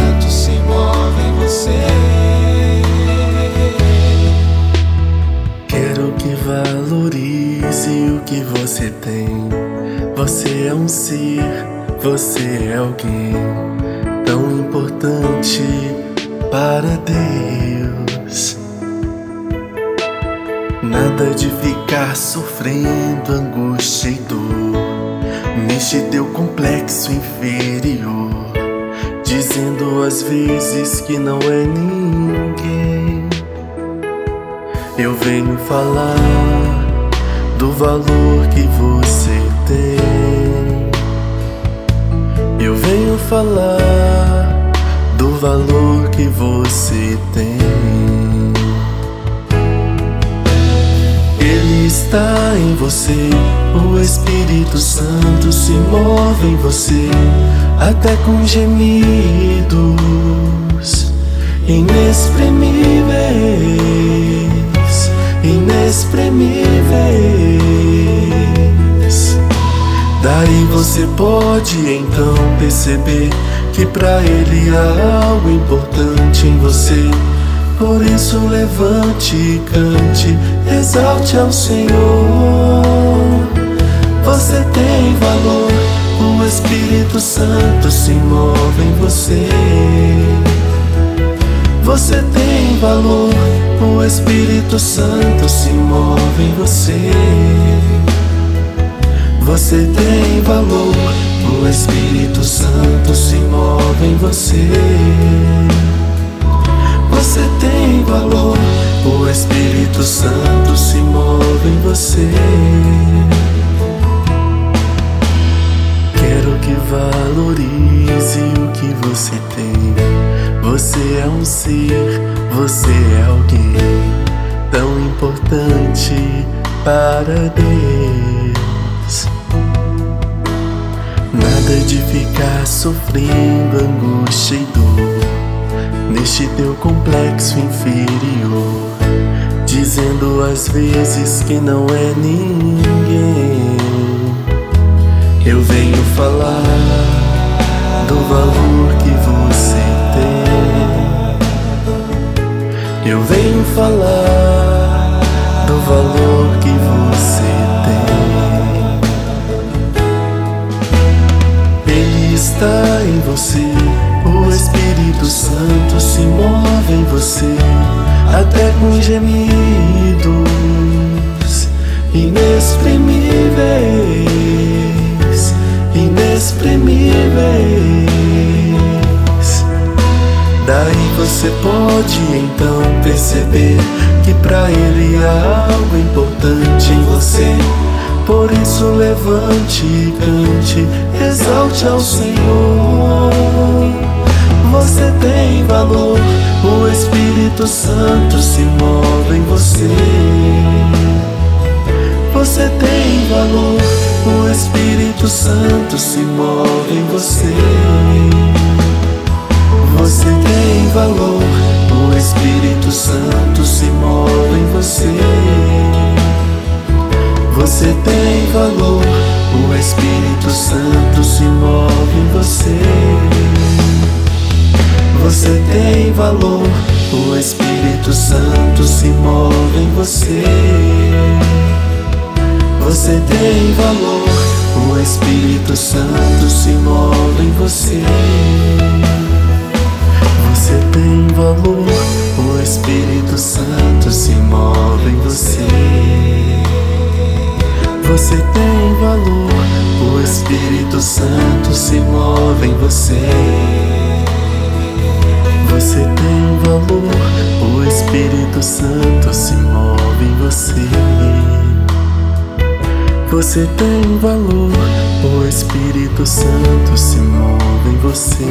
sentimento se move em você. Quero que valorize o que você tem. Você é um ser, você é alguém tão importante para Deus. Nada de ficar sofrendo angústia e dor. Mexe teu complexo inferior dizendo às vezes que não é ninguém. Eu venho falar do valor que você tem. Eu venho falar do valor que você tem. Está em você, o Espírito Santo se move em você, até com gemidos inexprimíveis inexprimíveis. Daí você pode então perceber que para ele há algo importante em você. Por isso levante e cante, exalte ao Senhor. Você tem valor, o Espírito Santo se move em você. Você tem valor, o Espírito Santo se move em você. Você tem valor, o Espírito Santo se move em você. Valor, o Espírito Santo se move em você. Quero que valorize o que você tem. Você é um ser, você é alguém tão importante para Deus. Nada de ficar sofrendo angústia e dor neste teu complexo inferior, dizendo às vezes que não é ninguém. Eu venho falar do valor que você Eu venho falar você, até com gemidos inexprimíveis, inexprimíveis. Daí você pode então perceber que para ele há algo importante em você. Por isso levante e cante, exalte ao Senhor. Você tem valor, o Espírito Santo se move em você. Você tem valor, o Espírito Santo se move em você. Você tem valor, o Espírito Santo se move em você. Você tem valor, Você tem valor, o Espírito Santo se move em você. Você tem valor, o Espírito Santo se move em você. Você tem valor, o Espírito Santo se move em você. Você tem valor, o Espírito Santo se move em você. Espírito Santo se move em você. Você tem valor, o Espírito Santo se move em você.